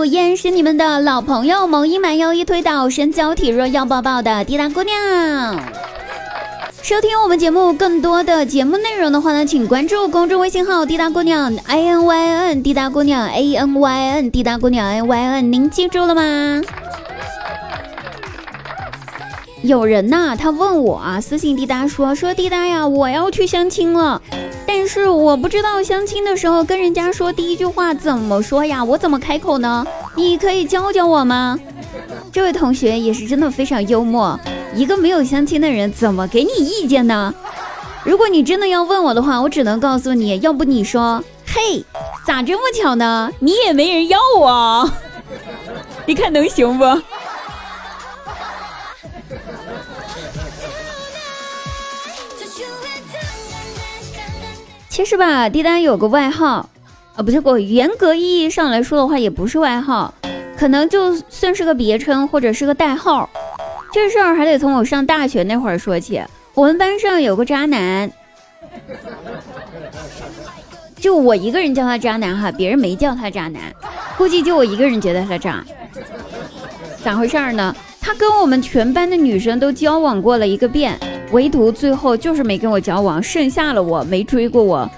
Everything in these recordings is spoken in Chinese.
目依然是你们的老朋友，萌音蛮腰一推倒，身娇体弱要抱抱的滴答姑娘。收听我们节目更多的节目内容的话呢，请关注公众微信号滴答姑娘 a n y n 滴答姑娘 a n y n 滴答姑娘 a n y n，您记住了吗？有人呐，他问我啊，私信滴答说说滴答呀，我要去相亲了，是我不知道相亲的时候跟人家说第一句话怎么说呀，我怎么开口呢？你可以教教我吗？这位同学也是真的非常幽默，一个没有相亲的人怎么给你意见呢？如果你真的要问我的话，我只能告诉你，要不你说，嘿，咋这么巧呢？你也没人要我，你看能行不？其实吧，滴答有个外号，啊，不是，我严格意义上来说的话，也不是外号，可能就算是个别称或者是个代号。这事儿还得从我上大学那会儿说起。我们班上有个渣男，就我一个人叫他渣男哈，别人没叫他渣男，估计就我一个人觉得他渣。咋回事儿呢？他跟我们全班的女生都交往过了一个遍。唯独最后就是没跟我交往，剩下了我没追过我，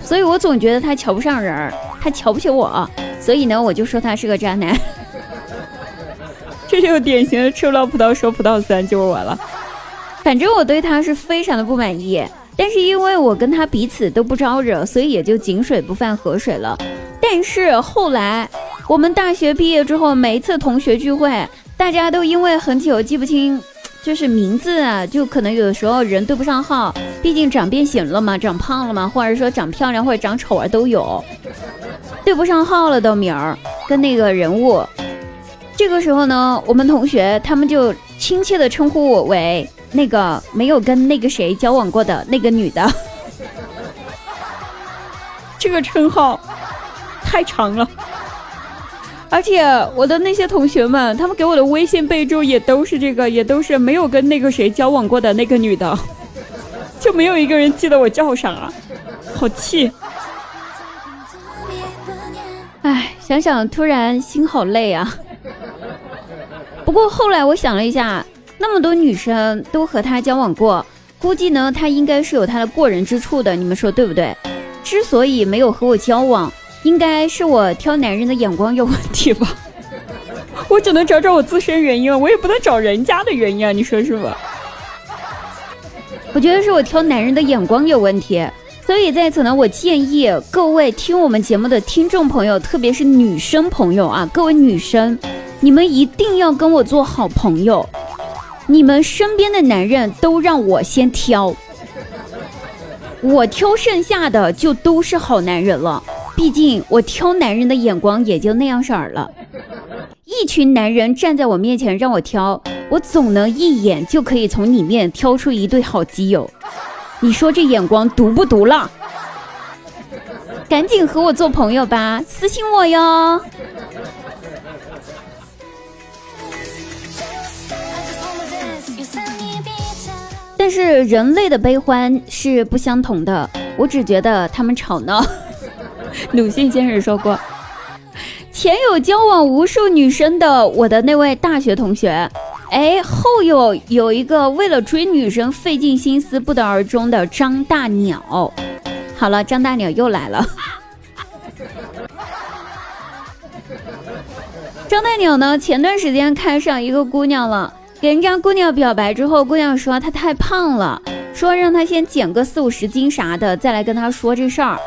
所以我总觉得他瞧不上人儿，他瞧不起我，所以呢，我就说他是个渣男。这就典型的吃不到葡萄说葡萄酸，就是我了。反正我对他是非常的不满意，但是因为我跟他彼此都不招惹，所以也就井水不犯河水了。但是后来我们大学毕业之后，每一次同学聚会，大家都因为很久记不清。就是名字啊，就可能有的时候人对不上号，毕竟长变形了嘛，长胖了嘛，或者说长漂亮或者长丑啊都有，对不上号了的名儿跟那个人物。这个时候呢，我们同学他们就亲切的称呼我为那个没有跟那个谁交往过的那个女的。这个称号太长了。而且我的那些同学们，他们给我的微信备注也都是这个，也都是没有跟那个谁交往过的那个女的，就没有一个人记得我叫啥，好气！哎，想想突然心好累啊。不过后来我想了一下，那么多女生都和他交往过，估计呢他应该是有他的过人之处的，你们说对不对？之所以没有和我交往。应该是我挑男人的眼光有问题吧，我只能找找我自身原因了，我也不能找人家的原因啊，你说是吧？我觉得是我挑男人的眼光有问题，所以在此呢，我建议各位听我们节目的听众朋友，特别是女生朋友啊，各位女生，你们一定要跟我做好朋友，你们身边的男人都让我先挑，我挑剩下的就都是好男人了。毕竟我挑男人的眼光也就那样色儿了，一群男人站在我面前让我挑，我总能一眼就可以从里面挑出一对好基友。你说这眼光毒不毒辣？赶紧和我做朋友吧，私信我哟。但是人类的悲欢是不相同的，我只觉得他们吵闹。鲁迅先生说过：“前有交往无数女生的我的那位大学同学，哎，后有有一个为了追女生费尽心思不得而终的张大鸟。好了，张大鸟又来了。张大鸟呢，前段时间看上一个姑娘了，给人家姑娘表白之后，姑娘说她太胖了，说让她先减个四五十斤啥的，再来跟她说这事儿。”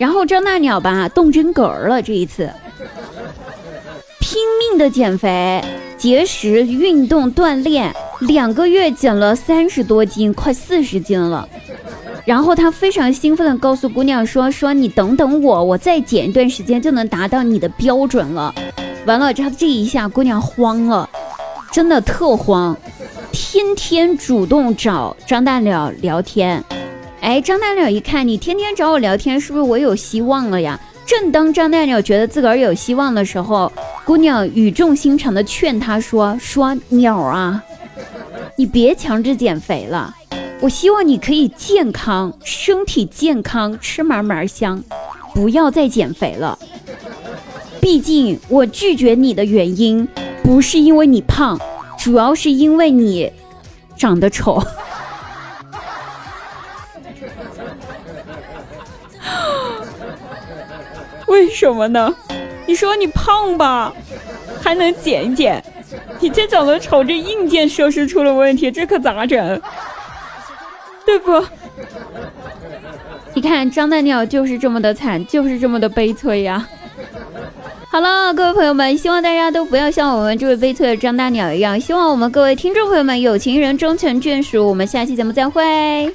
然后张大鸟吧动真格了，这一次拼命的减肥、节食、运动锻炼，两个月减了三十多斤，快四十斤了。然后他非常兴奋的告诉姑娘说：“说你等等我，我再减一段时间就能达到你的标准了。”完了，他这一下姑娘慌了，真的特慌，天天主动找张大鸟聊天。哎，张大鸟一看你天天找我聊天，是不是我有希望了呀？正当张大鸟觉得自个儿有希望的时候，姑娘语重心长的劝他说：“说鸟啊，你别强制减肥了，我希望你可以健康，身体健康，吃嘛嘛香，不要再减肥了。”毕竟我拒绝你的原因不是因为你胖，主要是因为你长得丑。为什么呢？你说你胖吧，还能减一减；你这长得丑，这硬件设施出了问题，这可咋整？对不？你看张大鸟就是这么的惨，就是这么的悲催呀。好了，各位朋友们，希望大家都不要像我们这位悲催的张大鸟一样。希望我们各位听众朋友们有情人终成眷属。我们下期节目再会。